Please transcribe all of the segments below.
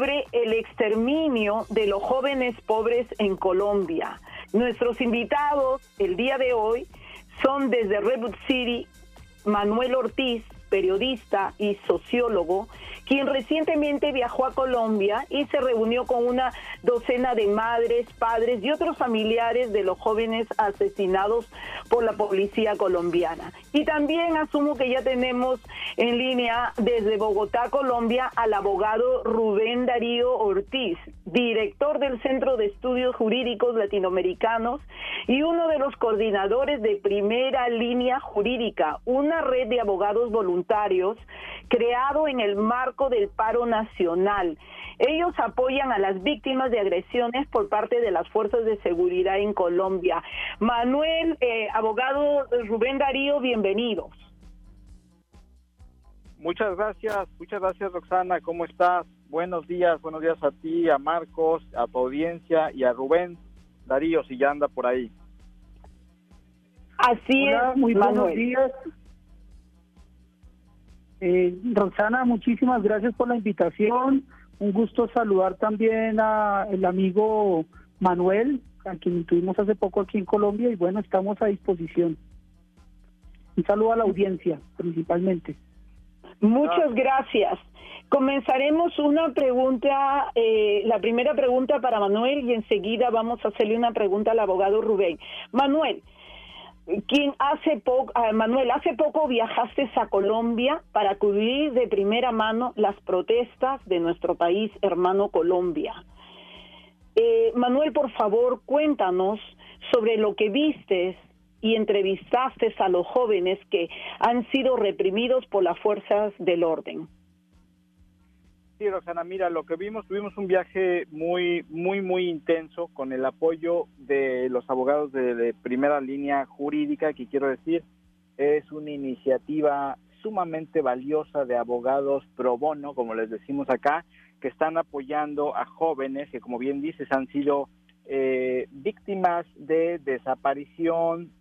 sobre el exterminio de los jóvenes pobres en Colombia. Nuestros invitados el día de hoy son desde Redwood City, Manuel Ortiz, periodista y sociólogo, quien recientemente viajó a Colombia y se reunió con una docena de madres, padres y otros familiares de los jóvenes asesinados por la policía colombiana. Y también asumo que ya tenemos en línea desde Bogotá, Colombia, al abogado Rubén Darío Ortiz, director del Centro de Estudios Jurídicos Latinoamericanos y uno de los coordinadores de Primera Línea Jurídica, una red de abogados voluntarios creado en el marco del paro nacional. Ellos apoyan a las víctimas de agresiones por parte de las fuerzas de seguridad en Colombia. Manuel, eh, abogado Rubén Darío, bienvenidos. Muchas gracias, muchas gracias Roxana, ¿cómo estás? Buenos días, buenos días a ti, a Marcos, a tu audiencia y a Rubén Darío, si ya anda por ahí. Así es, muy buenos días. Eh, Roxana, muchísimas gracias por la invitación. Un gusto saludar también a el amigo Manuel, a quien tuvimos hace poco aquí en Colombia y bueno, estamos a disposición. Un saludo a la audiencia, principalmente. Muchas gracias. Comenzaremos una pregunta, eh, la primera pregunta para Manuel y enseguida vamos a hacerle una pregunta al abogado Rubén. Manuel, quien hace poco, ah, Manuel, hace poco viajaste a Colombia para cubrir de primera mano las protestas de nuestro país hermano Colombia. Eh, Manuel, por favor, cuéntanos sobre lo que vistes y entrevistaste a los jóvenes que han sido reprimidos por las fuerzas del orden. Sí, Rosana, mira, lo que vimos, tuvimos un viaje muy, muy, muy intenso con el apoyo de los abogados de, primera línea jurídica, que quiero decir, es una iniciativa sumamente valiosa de abogados pro bono, como les decimos acá, que están apoyando a jóvenes que, como bien dices, han sido eh, víctimas de desaparición,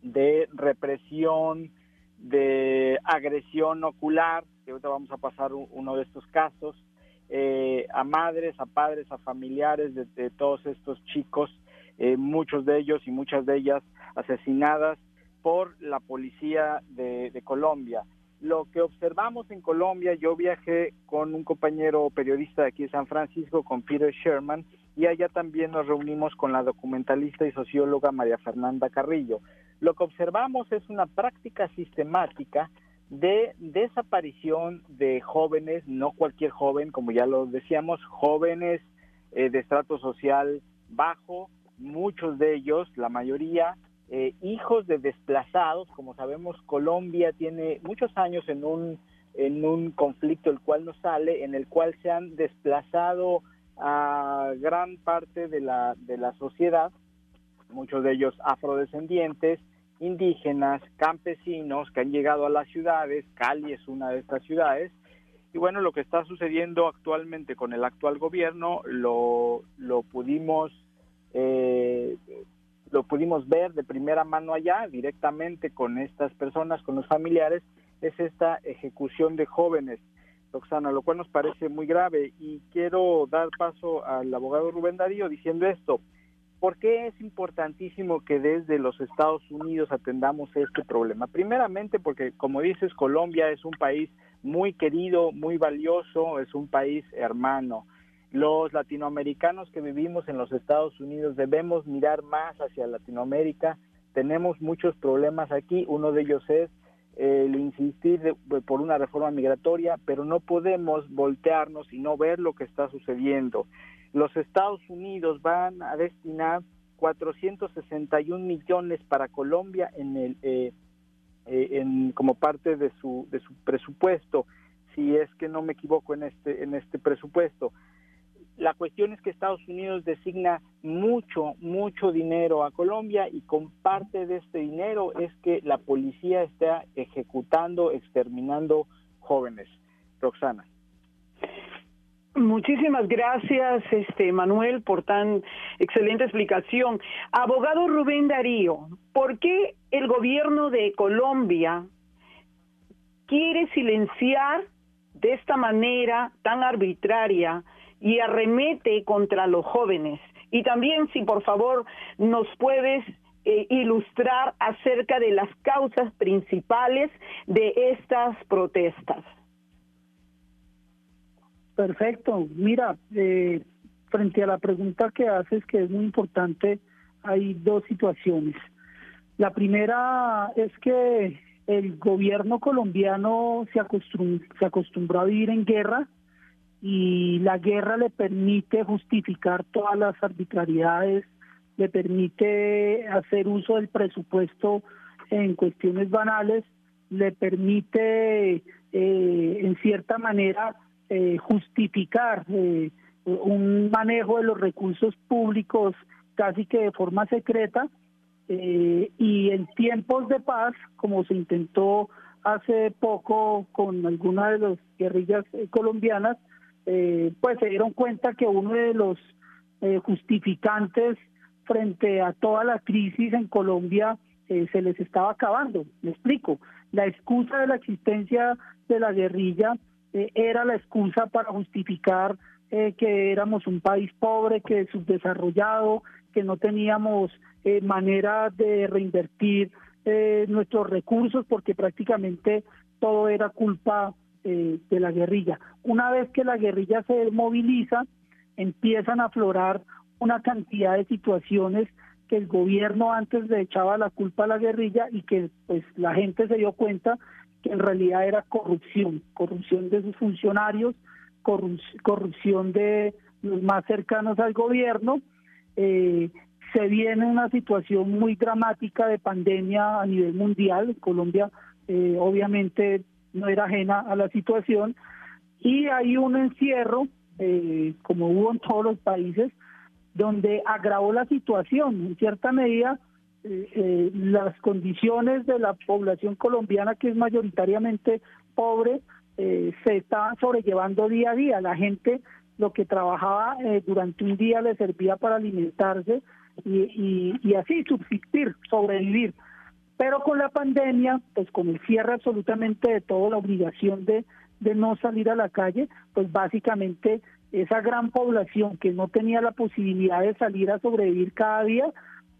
de represión, de agresión ocular, ahorita vamos a pasar uno de estos casos, eh, a madres, a padres, a familiares de, todos estos chicos, eh, muchos de ellos y muchas de ellas asesinadas por la policía de, de Colombia. Lo que observamos en Colombia, yo viajé con un compañero periodista de aquí de San Francisco, con Peter Sherman, y allá también nos reunimos con la documentalista y socióloga María Fernanda Carrillo. Lo que observamos es una práctica sistemática de desaparición de jóvenes, no cualquier joven, como ya lo decíamos, jóvenes eh, de estrato social bajo, muchos de ellos, la mayoría, eh, hijos de desplazados, como sabemos, Colombia tiene muchos años en un, en un conflicto el cual no sale, en el cual se han desplazado a gran parte de la, de la sociedad, muchos de ellos afrodescendientes, indígenas, campesinos que han llegado a las ciudades, Cali es una de estas ciudades, y bueno, lo que está sucediendo actualmente con el actual gobierno lo, lo pudimos eh, lo pudimos ver de primera mano allá, directamente con estas personas, con los familiares, es esta ejecución de jóvenes, Roxana, lo cual nos parece muy grave. Y quiero dar paso al abogado Rubén Darío diciendo esto. ¿Por qué es importantísimo que desde los Estados Unidos atendamos este problema? Primeramente porque, como dices, Colombia es un país muy querido, muy valioso, es un país hermano. Los latinoamericanos que vivimos en los Estados Unidos debemos mirar más hacia Latinoamérica. Tenemos muchos problemas aquí, uno de ellos es el insistir por una reforma migratoria, pero no podemos voltearnos y no ver lo que está sucediendo. Los Estados Unidos van a destinar 461 millones para Colombia en el eh, eh, en, como parte de su de su presupuesto, si es que no me equivoco en este en este presupuesto. La cuestión es que Estados Unidos designa mucho, mucho dinero a Colombia y con parte de este dinero es que la policía está ejecutando, exterminando jóvenes. Roxana. Muchísimas gracias, este Manuel, por tan excelente explicación. Abogado Rubén Darío, ¿por qué el gobierno de Colombia quiere silenciar de esta manera tan arbitraria y arremete contra los jóvenes. Y también si por favor nos puedes eh, ilustrar acerca de las causas principales de estas protestas. Perfecto. Mira, eh, frente a la pregunta que haces, que es muy importante, hay dos situaciones. La primera es que el gobierno colombiano se se acostumbró a vivir en guerra y la guerra le permite justificar todas las arbitrariedades, le permite hacer uso del presupuesto en cuestiones banales, le permite eh, en cierta manera eh, justificar eh, un manejo de los recursos públicos casi que de forma secreta y en tiempos de paz, como se intentó hace poco con algunas de las guerrillas colombianas, pues se dieron cuenta que uno de los justificantes frente a toda la crisis en Colombia eh, se les estaba acabando. Me explico. La excusa de la existencia de la guerrilla eh, era la excusa para justificar eh, que éramos un país pobre, que subdesarrollado, que no teníamos manera de reinvertir nuestros recursos porque prácticamente todo era culpa de la guerrilla. Una vez que la guerrilla se moviliza, empiezan a aflorar una cantidad de situaciones que el gobierno antes le echaba la culpa a la guerrilla y que pues la gente se dio cuenta que en realidad era corrupción, corrupción de sus funcionarios, corrupción de los más cercanos al gobierno. Eh, se viene una situación muy dramática de pandemia a nivel mundial. Colombia eh, obviamente no era ajena a la situación y hay un encierro, eh, como hubo en todos los países, donde agravó la situación. En cierta medida, eh, eh, las condiciones de la población colombiana, que es mayoritariamente pobre, eh, se está sobrellevando día a día. La gente lo que trabajaba durante un día le servía para alimentarse y, y, así subsistir, sobrevivir. Pero con la pandemia, pues con el cierre absolutamente de todo, la obligación de, de no salir a la calle, pues básicamente esa gran población que no tenía la posibilidad de salir a sobrevivir cada día,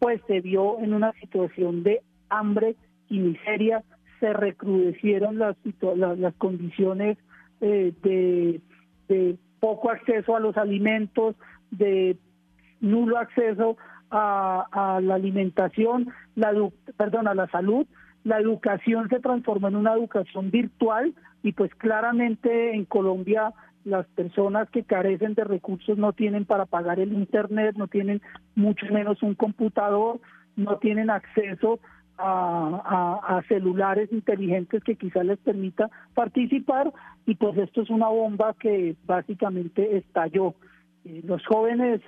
pues se vio en una situación de hambre y miseria, se recrudecieron las, las, condiciones eh, de, poco acceso a los alimentos, de nulo acceso a, la alimentación, la perdón, a la salud, la educación se transformó en una educación virtual y pues claramente en Colombia las personas que carecen de recursos no tienen para pagar el internet, no tienen mucho menos un computador, no tienen acceso a, celulares inteligentes que quizás les permita participar y pues esto es una bomba que básicamente estalló. Eh, los jóvenes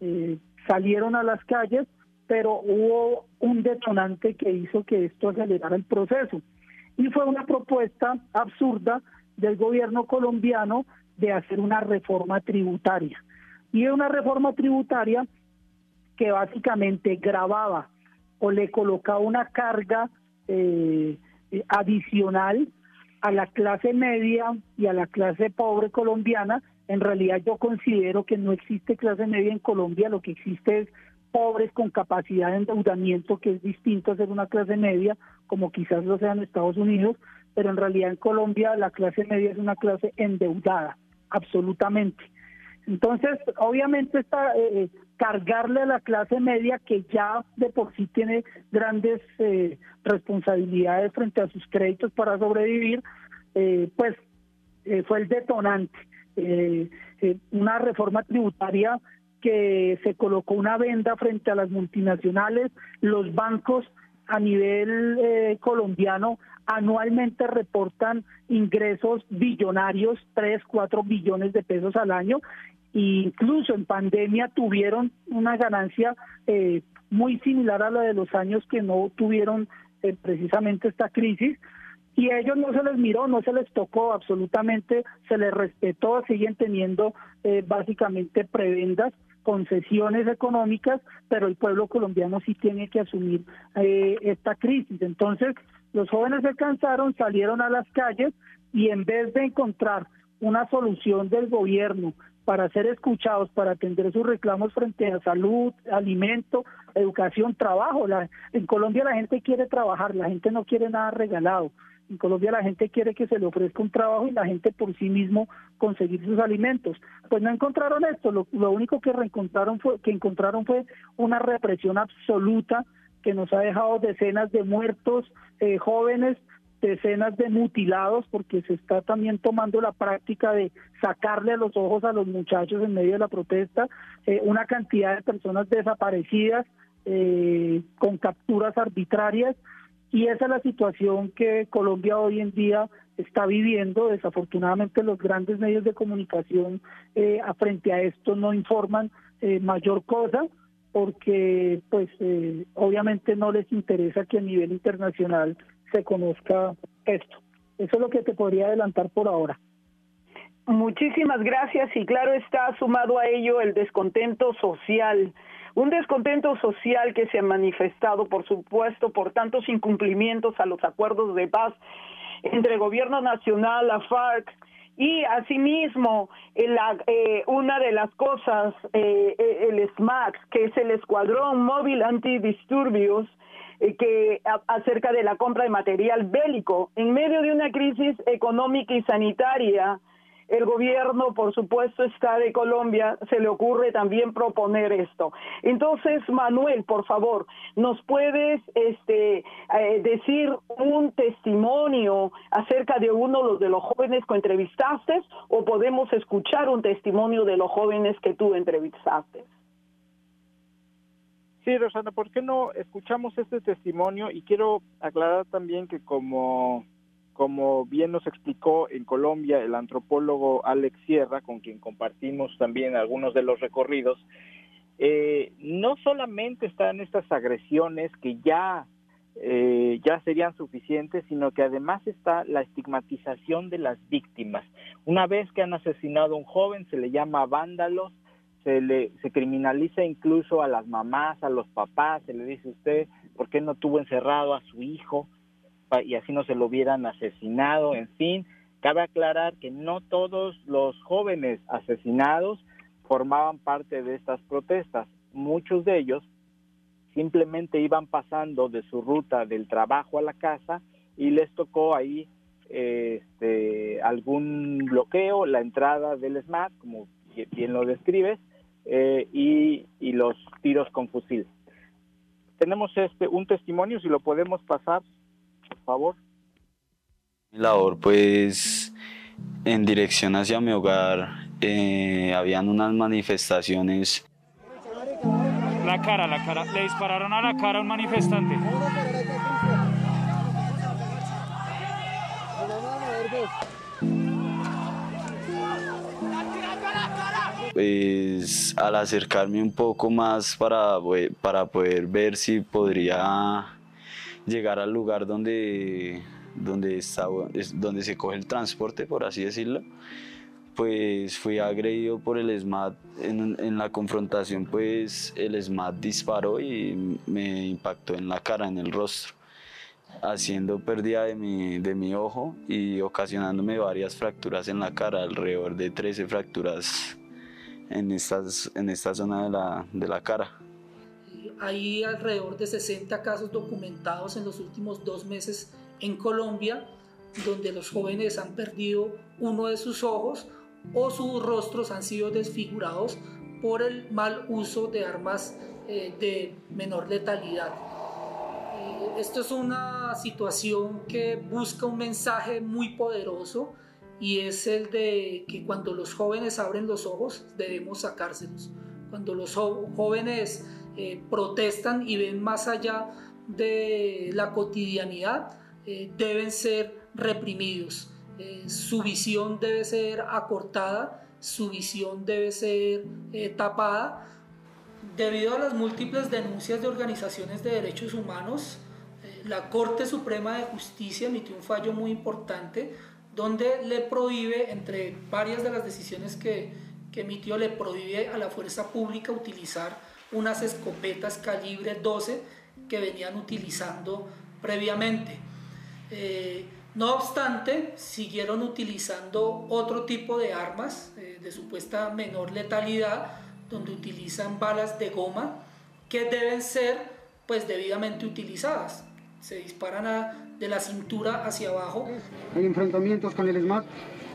eh, salieron a las calles, pero hubo un detonante que hizo que esto acelerara el proceso y fue una propuesta absurda del gobierno colombiano de hacer una reforma tributaria. Y una reforma tributaria que básicamente grababa o le colocaba una carga eh, adicional a la clase media y a la clase pobre colombiana. En realidad yo considero que no existe clase media en Colombia, lo que existe es pobres con capacidad de endeudamiento, que es distinto a ser una clase media, como quizás lo sea en Estados Unidos, pero en realidad en Colombia la clase media es una clase endeudada absolutamente. Entonces, obviamente está eh, cargarle a la clase media que ya de por sí tiene grandes eh, responsabilidades frente a sus créditos para sobrevivir, eh, pues fue el detonante. Una reforma tributaria que se colocó una venda frente a las multinacionales, los bancos a nivel colombiano anualmente reportan ingresos billonarios, 3, 4 billones de pesos al año, e incluso en pandemia tuvieron una ganancia eh, muy similar a la de los años que no tuvieron eh, precisamente esta crisis, y a ellos no se les miró, no se les tocó absolutamente, se les respetó, siguen teniendo eh, básicamente prebendas, concesiones económicas, pero el pueblo colombiano sí tiene que asumir esta crisis. Entonces, los jóvenes se cansaron, salieron a las calles y en vez de encontrar una solución del gobierno para ser escuchados, para atender sus reclamos frente a salud, alimento, educación, trabajo. en Colombia la gente quiere trabajar, la gente no quiere nada regalado. En Colombia la gente quiere que se le ofrezca un trabajo y la gente por sí mismo conseguir sus alimentos. Pues no encontraron esto, lo, único que reencontraron fue que encontraron fue una represión absoluta que nos ha dejado decenas de muertos eh, jóvenes, decenas de mutilados, porque se está también tomando la práctica de sacarle los ojos a los muchachos en medio de la protesta, eh, una cantidad de personas desaparecidas eh, con capturas arbitrarias, y esa es la situación que Colombia hoy en día está viviendo. Desafortunadamente los grandes medios de comunicación eh, frente a esto no informan mayor cosa porque pues obviamente no les interesa que a nivel internacional se conozca esto. Eso es lo que te podría adelantar por ahora. Muchísimas gracias y claro está sumado a ello el descontento social. Un descontento social que se ha manifestado, por supuesto, por tantos incumplimientos a los acuerdos de paz entre el gobierno nacional, la FARC y asimismo la, eh, una de las cosas, eh, el SMAX, que es el Escuadrón Móvil Antidisturbios, eh, que acerca de la compra de material bélico. En medio de una crisis económica y sanitaria, el gobierno, por supuesto, está de Colombia, se le ocurre también proponer esto. Entonces, Manuel, por favor, ¿nos puedes este, eh, decir un testimonio acerca de uno de los jóvenes que entrevistaste o podemos escuchar un testimonio de los jóvenes que tú entrevistaste? Sí, Rosana, ¿por qué no escuchamos este testimonio? Y quiero aclarar también que como, como bien nos explicó en Colombia el antropólogo Alex Sierra, con quien compartimos también algunos de los recorridos, eh, no solamente están estas agresiones que ya, eh, ya serían suficientes, sino que además está la estigmatización de las víctimas. Una vez que han asesinado a un joven, se le llama vándalos, se le se criminaliza incluso a las mamás, a los papás, se le dice usted por qué no tuvo encerrado a su hijo y así no se lo hubieran asesinado, en fin, cabe aclarar que no todos los jóvenes asesinados formaban parte de estas protestas, muchos de ellos simplemente iban pasando de su ruta del trabajo a la casa y les tocó ahí este, algún bloqueo, la entrada del SMAT, como bien lo describes, eh, y, los tiros con fusil. Tenemos este un testimonio, si lo podemos pasar, favor. Mi labor, pues, en dirección hacia mi hogar, eh, habían unas manifestaciones. La cara, la cara, le dispararon a la cara a un manifestante. pues al acercarme un poco más para, para poder ver si podría llegar al lugar donde, donde, está, donde se coge el transporte, por así decirlo, pues fui agredido por el SMAT. En, en, la confrontación, pues el SMAT disparó y me impactó en la cara, en el rostro, haciendo pérdida de mi, de mi ojo y ocasionándome varias fracturas en la cara, alrededor de 13 fracturas en, estas, en esta zona de la, de la cara. Hay alrededor de 60 casos documentados en los últimos dos meses en Colombia, donde los jóvenes han perdido uno de sus ojos o sus rostros han sido desfigurados por el mal uso de armas eh, de menor letalidad. Eh, esto es una situación que busca un mensaje muy poderoso y es el de que cuando los jóvenes abren los ojos debemos sacárselos. Cuando los jóvenes eh, protestan y ven más allá de la cotidianidad, eh, deben ser reprimidos. Eh, su visión debe ser acortada, su visión debe ser tapada. Debido a las múltiples denuncias de organizaciones de derechos humanos, la Corte Suprema de Justicia emitió un fallo muy importante donde le prohíbe, entre varias de las decisiones que, emitió, le prohíbe a la fuerza pública utilizar unas escopetas calibre 12 que venían utilizando previamente. Eh, No obstante, siguieron utilizando otro tipo de armas eh, de supuesta menor letalidad, donde utilizan balas de goma que deben ser pues debidamente utilizadas. Se disparan de la cintura hacia abajo. Hay enfrentamientos con el SMAT,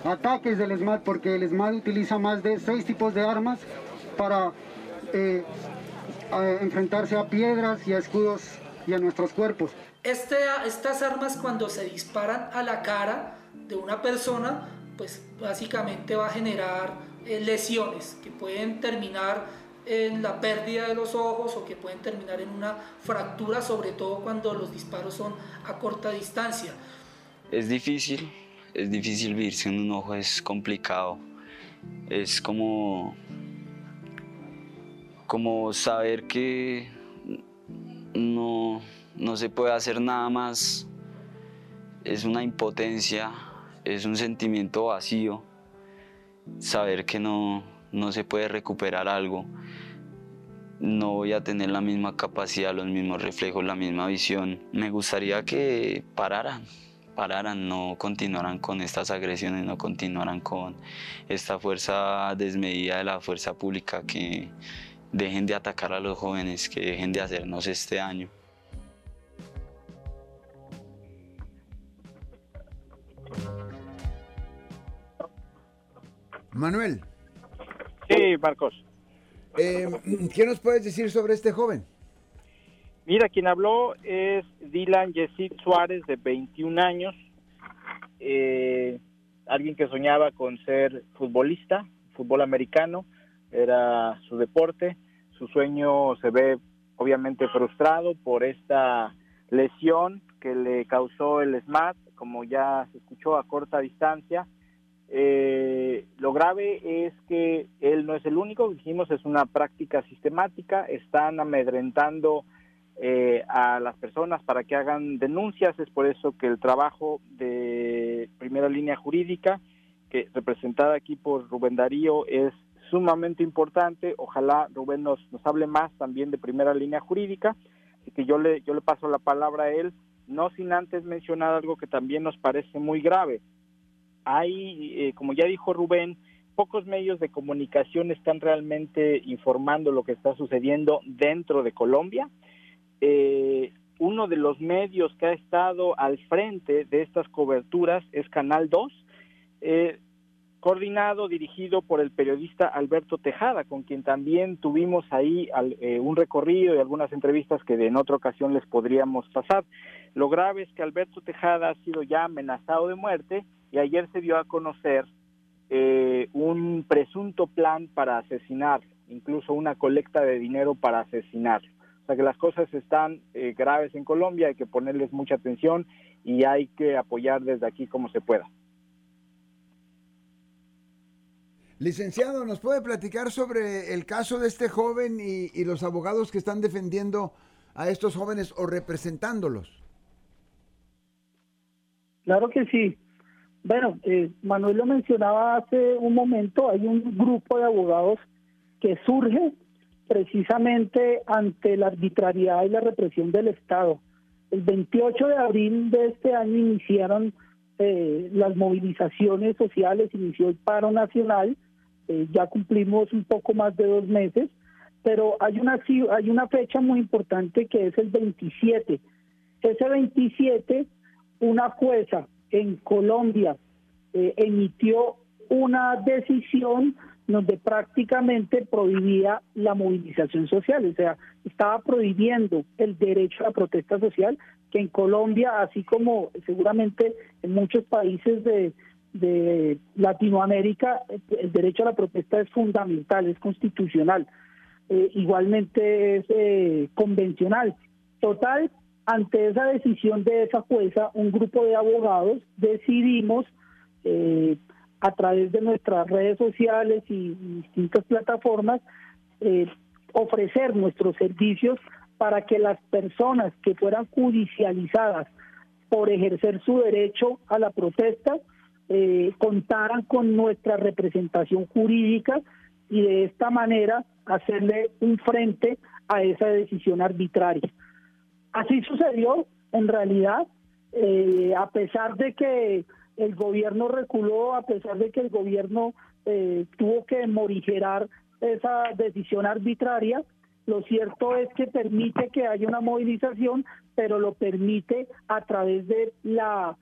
ataques del SMAT porque el SMAT utiliza más de seis tipos de armas para eh, enfrentarse a piedras y a escudos y a nuestros cuerpos. Este, estas armas cuando se disparan a la cara de una persona, pues básicamente va a generar eh, lesiones que pueden terminar en la pérdida de los ojos o que pueden terminar en una fractura, sobre todo cuando los disparos son a corta distancia. Es difícil, es difícil vivir sin un ojo, es complicado. Es como como saber que no, se puede hacer nada más, es una impotencia, es un sentimiento vacío, saber que no, no se puede recuperar algo, no voy a tener la misma capacidad, los mismos reflejos, la misma visión. Me gustaría que pararan, pararan, no continuaran con estas agresiones, no continuaran con esta fuerza desmedida de la fuerza pública que dejen de atacar a los jóvenes, que dejen de hacernos este año. Manuel. Sí, Marcos. Eh, ¿Qué nos puedes decir sobre este joven? Mira, quien habló es Dylan Yesid Suárez, de 21 años, eh, alguien que soñaba con ser futbolista, fútbol americano, era su deporte. Su sueño se ve obviamente frustrado por esta lesión que le causó el SMAT, como ya se escuchó a corta distancia. Eh, lo grave es que él no es el único, dijimos, es una práctica sistemática, están amedrentando eh, a las personas para que hagan denuncias, es por eso que el trabajo de primera línea jurídica, que representada aquí por Rubén Darío, es sumamente importante. Ojalá Rubén nos, nos hable más también de primera línea jurídica. Así que yo le, yo le paso la palabra a él, no sin antes mencionar algo que también nos parece muy grave. Hay, eh, como ya dijo Rubén, pocos medios de comunicación están realmente informando lo que está sucediendo dentro de Colombia. Eh, uno de los medios que ha estado al frente de estas coberturas es Canal 2. Eh, coordinado, dirigido por el periodista Alberto Tejada, con quien también tuvimos ahí eh, un recorrido y algunas entrevistas que en otra ocasión les podríamos pasar. Lo grave es que Alberto Tejada ha sido ya amenazado de muerte y ayer se dio a conocer eh, un presunto plan para asesinar, incluso una colecta de dinero para asesinar. O sea que las cosas están eh, graves en Colombia, hay que ponerles mucha atención y hay que apoyar desde aquí como se pueda. Licenciado, ¿nos puede platicar sobre el caso de este joven y, los abogados que están defendiendo a estos jóvenes o representándolos? Claro que sí. Bueno, eh, Manuel lo mencionaba hace un momento, hay un grupo de abogados que surge precisamente ante la arbitrariedad y la represión del Estado. El 28 de abril de este año iniciaron eh, las movilizaciones sociales, inició el paro nacional eh, ya cumplimos un poco más de dos meses, pero hay una, hay una fecha muy importante que es el 27. Ese 27, una jueza en Colombia eh, emitió una decisión donde prácticamente prohibía la movilización social, o sea, estaba prohibiendo el derecho a la protesta social, que en Colombia, así como seguramente en muchos países de, Latinoamérica, el derecho a la protesta es fundamental, es constitucional, eh, igualmente es eh, convencional. Total, ante esa decisión de esa jueza, un grupo de abogados decidimos eh, a través de nuestras redes sociales y distintas plataformas ofrecer nuestros servicios para que las personas que fueran judicializadas por ejercer su derecho a la protesta eh, contaran con nuestra representación jurídica y de esta manera hacerle un frente a esa decisión arbitraria. Así sucedió, en realidad, eh, a pesar de que el gobierno reculó, a pesar de que el gobierno eh, tuvo que morigerar esa decisión arbitraria, lo cierto es que permite que haya una movilización, pero lo permite a través de la,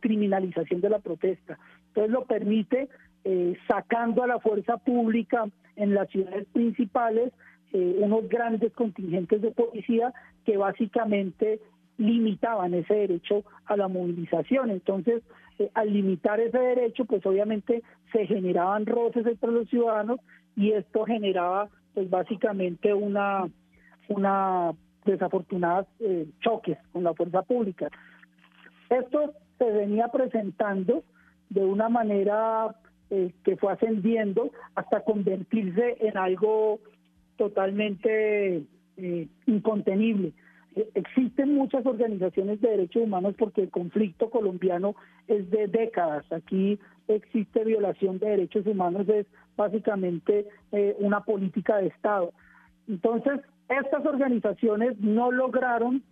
criminalización de la protesta. Entonces lo permite eh, sacando a la fuerza pública en las ciudades principales eh, unos grandes contingentes de policía que básicamente limitaban ese derecho a la movilización. Entonces, eh, al limitar ese derecho, pues obviamente se generaban roces entre los ciudadanos y esto generaba, pues básicamente una, una desafortunadas eh, choques con la fuerza pública. Esto se venía presentando de una manera eh, que fue ascendiendo hasta convertirse en algo totalmente incontenible. Eh, existen muchas organizaciones de derechos humanos porque el conflicto colombiano es de décadas. Aquí existe violación de derechos humanos, es básicamente eh, una política de Estado. Entonces, estas organizaciones no lograron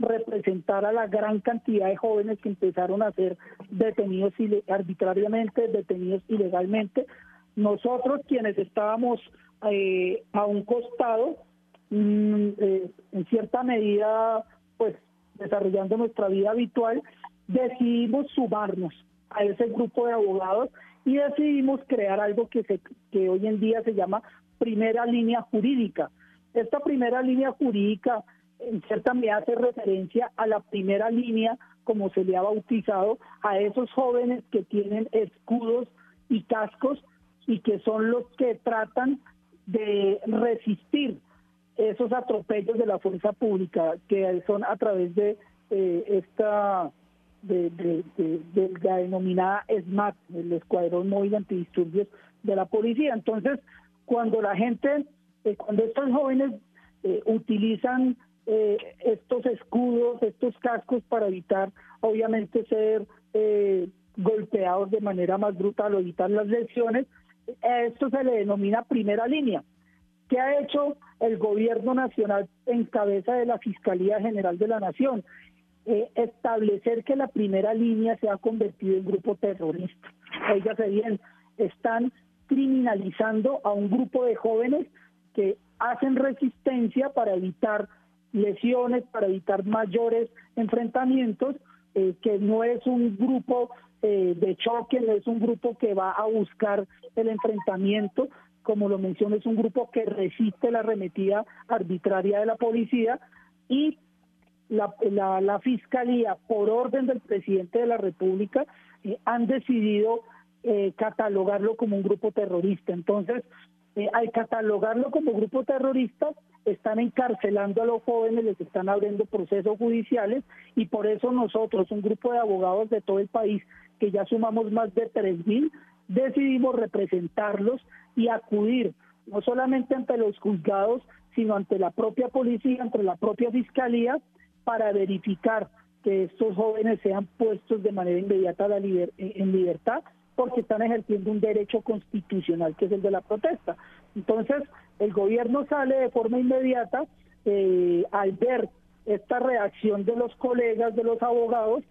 representar a la gran cantidad de jóvenes que empezaron a ser detenidos arbitrariamente, detenidos ilegalmente. Nosotros quienes estábamos eh, a un costado, Mm, eh, en cierta medida, pues desarrollando nuestra vida habitual, decidimos sumarnos a ese grupo de abogados y decidimos crear algo que, se, que hoy en día se llama primera línea jurídica. Esta primera línea jurídica en cierta medida hace referencia a la primera línea, como se le ha bautizado, a esos jóvenes que tienen escudos y cascos y que son los que tratan de resistir esos atropellos de la fuerza pública que son a través de eh, esta de, la denominada SMAT, el Escuadrón Móvil Antidisturbios de la Policía. Entonces, cuando la gente, eh, cuando estos jóvenes eh, utilizan estos escudos, estos cascos para evitar, obviamente, ser golpeados de manera más brutal o evitar las lesiones, esto se le denomina primera línea. ¿Qué ha hecho el gobierno nacional en cabeza de la Fiscalía General de la Nación? Eh, establecer que la primera línea se ha convertido en grupo terrorista. Oígase bien, están criminalizando a un grupo de jóvenes que hacen resistencia para evitar lesiones, para evitar mayores enfrentamientos, eh, que no es un grupo eh, de choque, es un grupo que va a buscar el enfrentamiento, como lo mencioné, es un grupo que resiste la arremetida arbitraria de la policía y la, la, Fiscalía, por orden del presidente de la República, eh, han decidido eh, catalogarlo como un grupo terrorista. Entonces, eh, al catalogarlo como grupo terrorista, están encarcelando a los jóvenes, les están abriendo procesos judiciales y por eso nosotros, un grupo de abogados de todo el país, que ya sumamos más de 3.000, decidimos representarlos y acudir no solamente ante los juzgados, sino ante la propia policía, ante la propia fiscalía, para verificar que estos jóvenes sean puestos de manera inmediata en libertad, porque están ejerciendo un derecho constitucional que es el de la protesta. Entonces, el gobierno sale de forma inmediata eh, al ver esta reacción de los colegas, de los abogados,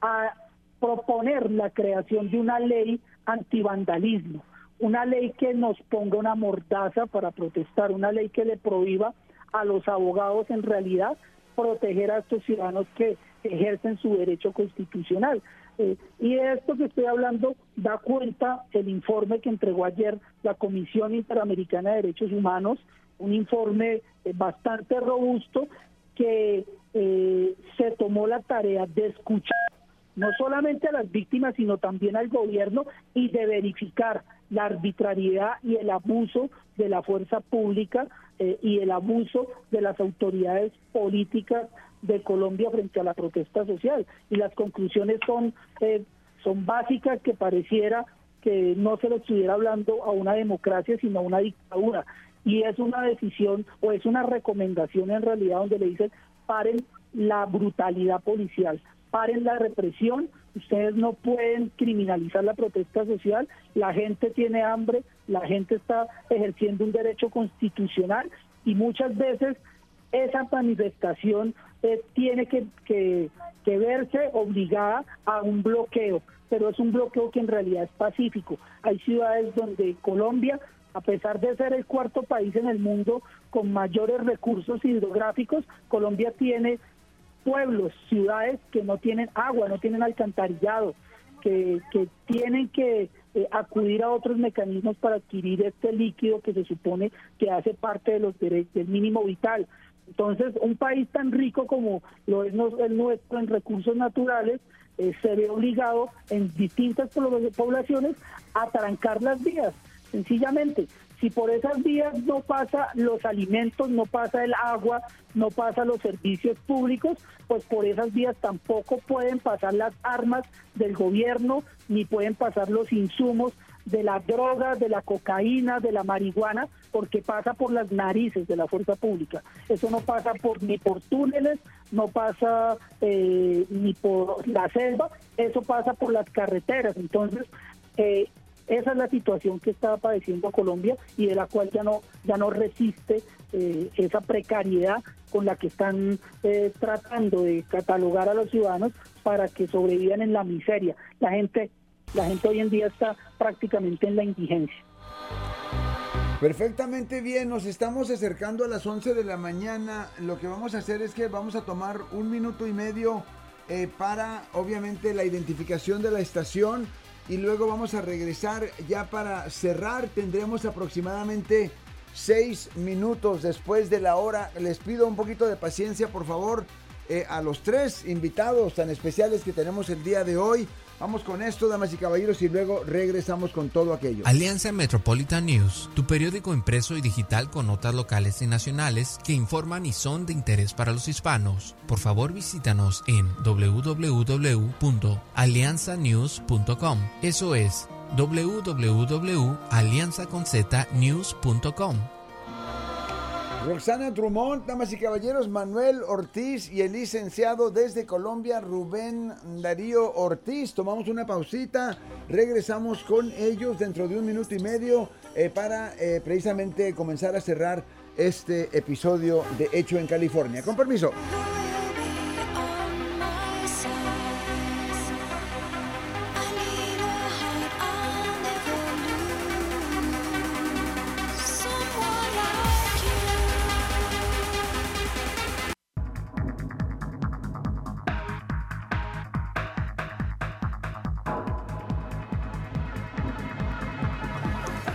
a proponer la creación de una ley antivandalismo, una ley que nos ponga una mordaza para protestar, una ley que le prohíba a los abogados en realidad proteger a estos ciudadanos que ejercen su derecho constitucional. Eh, y de esto que estoy hablando da cuenta el informe que entregó ayer la Comisión Interamericana de Derechos Humanos, un informe eh, bastante robusto que eh, se tomó la tarea de escuchar no solamente a las víctimas, sino también al gobierno y de verificar la arbitrariedad y el abuso de la fuerza pública eh, y el abuso de las autoridades políticas de Colombia frente a la protesta social. Y las conclusiones son, eh, son básicas que pareciera que no se le estuviera hablando a una democracia, sino a una dictadura. Y es una decisión o es una recomendación en realidad donde le dicen paren la brutalidad policial, paren la represión, ustedes no pueden criminalizar la protesta social, la gente tiene hambre, la gente está ejerciendo un derecho constitucional y muchas veces esa manifestación eh, tiene que, verse obligada a un bloqueo, pero es un bloqueo que en realidad es pacífico. Hay ciudades donde Colombia, a pesar de ser el cuarto país en el mundo con mayores recursos hidrográficos, Colombia tiene pueblos, ciudades que no tienen agua, no tienen alcantarillado, que, tienen que eh, acudir a otros mecanismos para adquirir este líquido que se supone que hace parte de los derechos del mínimo vital. Entonces, un país tan rico como lo es el nuestro en recursos naturales eh, se ve obligado en distintas poblaciones a trancar las vías, sencillamente. Si por esas vías no pasa los alimentos, no pasa el agua, no pasa los servicios públicos, pues por esas vías tampoco pueden pasar las armas del gobierno, ni pueden pasar los insumos de la droga, de la cocaína, de la marihuana, porque pasa por las narices de la fuerza pública. Eso no pasa por ni por túneles, no pasa eh, ni por la selva, eso pasa por las carreteras. Entonces, eh, esa es la situación que está padeciendo Colombia y de la cual ya no, ya no resiste eh, esa precariedad con la que están eh, tratando de catalogar a los ciudadanos para que sobrevivan en la miseria. La gente, la gente hoy en día está prácticamente en la indigencia. Perfectamente bien, nos estamos acercando a las 11 de la mañana. Lo que vamos a hacer es que vamos a tomar un minuto y medio eh, para, obviamente, la identificación de la estación y luego vamos a regresar ya para cerrar. Tendremos aproximadamente seis minutos después de la hora. Les pido un poquito de paciencia, por favor, eh, a los tres invitados tan especiales que tenemos el día de hoy. Vamos con esto, damas y caballeros, y luego regresamos con todo aquello. Alianza Metropolitan News, tu periódico impreso y digital con notas locales y nacionales que informan y son de interés para los hispanos. Por favor, visítanos en www.alianzanews.com. Eso es www.alianzaconznews.com. Roxana Drummond, damas y caballeros, Manuel Ortiz y el licenciado desde Colombia, Rubén Darío Ortiz. Tomamos una pausita, regresamos con ellos dentro de un minuto y medio eh, para eh, precisamente comenzar a cerrar este episodio de Hecho en California. Con permiso.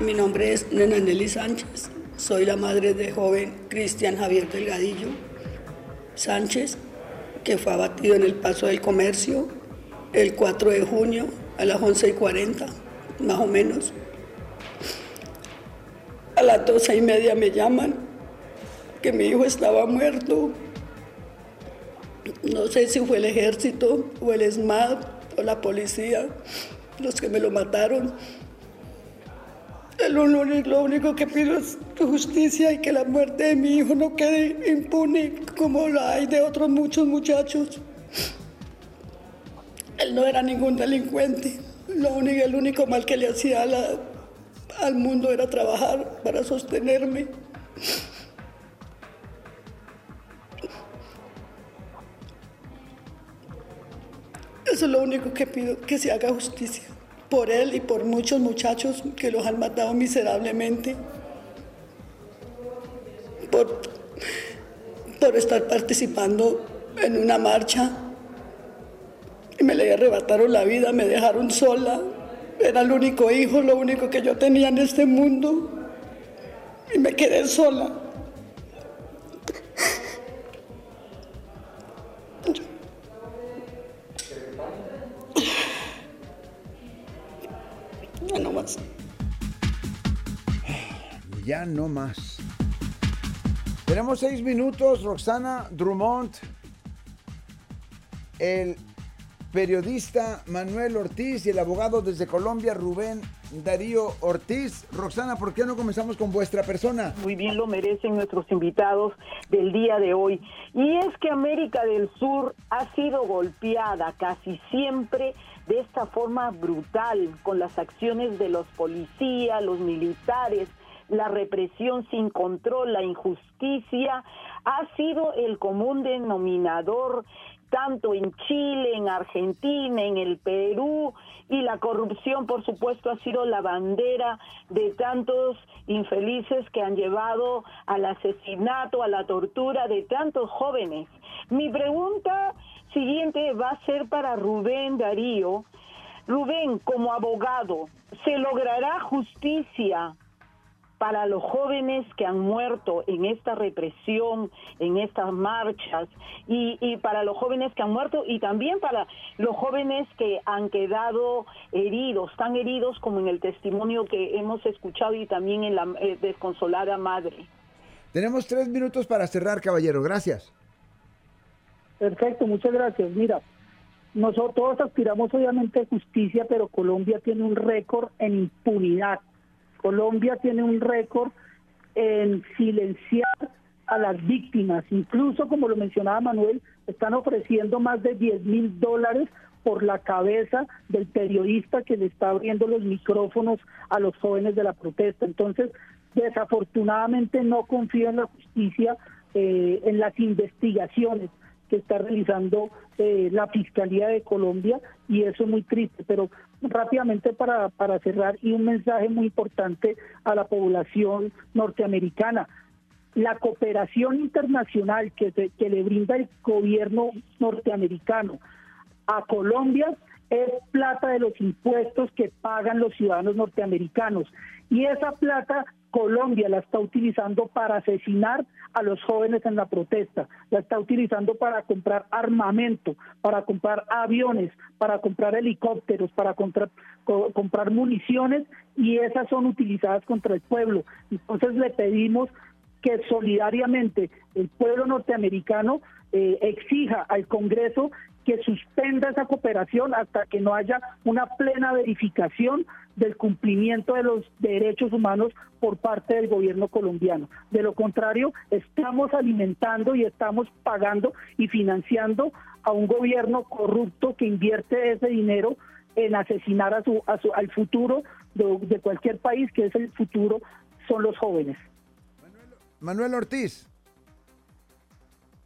Mi nombre es Nena Nelly Sánchez. Soy la madre de joven Cristian Javier Delgadillo Sánchez, que fue abatido en el Paso del Comercio el 4 de junio a las 11 y 40, más o menos. A las 12 y media me llaman que mi hijo estaba muerto. No sé si fue el ejército o el SMAT o la policía los que me lo mataron. Lo, único que pido es justicia y que la muerte de mi hijo no quede impune como la hay de otros muchos muchachos. Él no era ningún delincuente. Lo único, el único mal que le hacía al mundo era trabajar para sostenerme. Eso es lo único que pido, que se haga justicia por él y por muchos muchachos que los han matado miserablemente, por, por estar participando en una marcha. Y me le arrebataron la vida, me dejaron sola. Era el único hijo, lo único que yo tenía en este mundo. Y me quedé sola. Ya no más. Ya no más. Tenemos seis minutos, Roxana Drummond, el periodista Manuel Ortiz y el abogado desde Colombia, Rubén Darío Ortiz. Roxana, ¿por qué no comenzamos con vuestra persona? Muy bien lo merecen nuestros invitados del día de hoy. Y es que América del Sur ha sido golpeada casi siempre de esta forma brutal con las acciones de los policías, los militares, la represión sin control, la injusticia, ha sido el común denominador tanto en Chile, en Argentina, en el Perú, y la corrupción, por supuesto, ha sido la bandera de tantos infelices que han llevado al asesinato, a la tortura de tantos jóvenes. Mi pregunta siguiente va a ser para Rubén Darío. Rubén, como abogado, ¿se logrará justicia para los jóvenes que han muerto en esta represión, en estas marchas, y, para los jóvenes que han muerto y también para los jóvenes que han quedado heridos, tan heridos como en el testimonio que hemos escuchado y también en la eh, desconsolada madre. Tenemos tres minutos para cerrar, caballero. Gracias. Perfecto, muchas gracias. Mira, nosotros todos aspiramos obviamente a justicia, pero Colombia tiene un récord en impunidad Colombia tiene un récord en silenciar a las víctimas. Incluso, como lo mencionaba Manuel, están ofreciendo más de 10 mil dólares por la cabeza del periodista que le está abriendo los micrófonos a los jóvenes de la protesta. Entonces, desafortunadamente no confío en la justicia, eh, en las investigaciones está realizando eh, la Fiscalía de Colombia y eso es muy triste, pero rápidamente para, para cerrar y un mensaje muy importante a la población norteamericana. La cooperación internacional que, que le brinda el gobierno norteamericano a Colombia es plata de los impuestos que pagan los ciudadanos norteamericanos. Y esa plata Colombia la está utilizando para asesinar a los jóvenes en la protesta, la está utilizando para comprar armamento, para comprar aviones, para comprar helicópteros, para comprar, municiones y esas son utilizadas contra el pueblo. Entonces le pedimos que solidariamente el pueblo norteamericano eh, exija al Congreso que suspenda esa cooperación hasta que no haya una plena verificación del cumplimiento de los derechos humanos por parte del gobierno colombiano. De lo contrario, estamos alimentando y estamos pagando y financiando a un gobierno corrupto que invierte ese dinero en asesinar a su, al futuro de cualquier país, que es el futuro, son los jóvenes. Manuel Ortiz.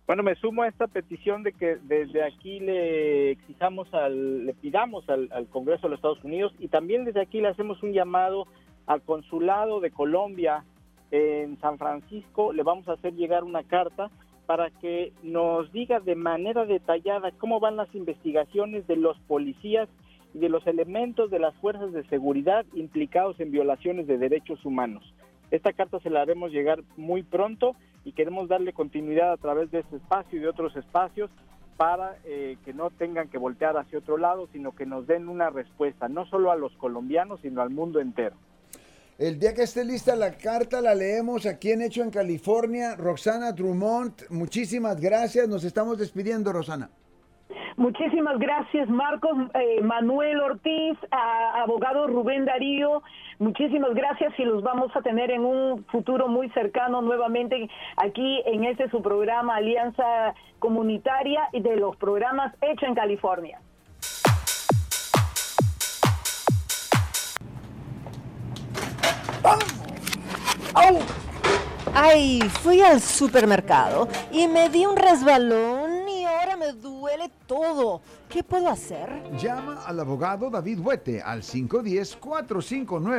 Bueno, me sumo a esta petición de que desde aquí le exijamos, al, le pidamos al, Congreso de los Estados Unidos y también desde aquí le hacemos un llamado al Consulado de Colombia en San Francisco. Le vamos a hacer llegar una carta para que nos diga de manera detallada cómo van las investigaciones de los policías y de los elementos de las fuerzas de seguridad implicados en violaciones de derechos humanos. Esta carta se la haremos llegar muy pronto y queremos darle continuidad a través de este espacio y de otros espacios para eh, que no tengan que voltear hacia otro lado, sino que nos den una respuesta, no solo a los colombianos, sino al mundo entero. El día que esté lista la carta la leemos aquí en Hecho en California. Roxana Drummond, muchísimas gracias. Nos estamos despidiendo, Rosana. Muchísimas gracias, Marcos eh, Manuel Ortiz, abogado Rubén Darío. Muchísimas gracias y los vamos a tener en un futuro muy cercano nuevamente aquí en este su programa Alianza Comunitaria y de los programas Hecho en California. Ay, fui al supermercado y me di un resbalón ahora me duele todo. ¿Qué puedo hacer? Llama al abogado David Huete al 510 459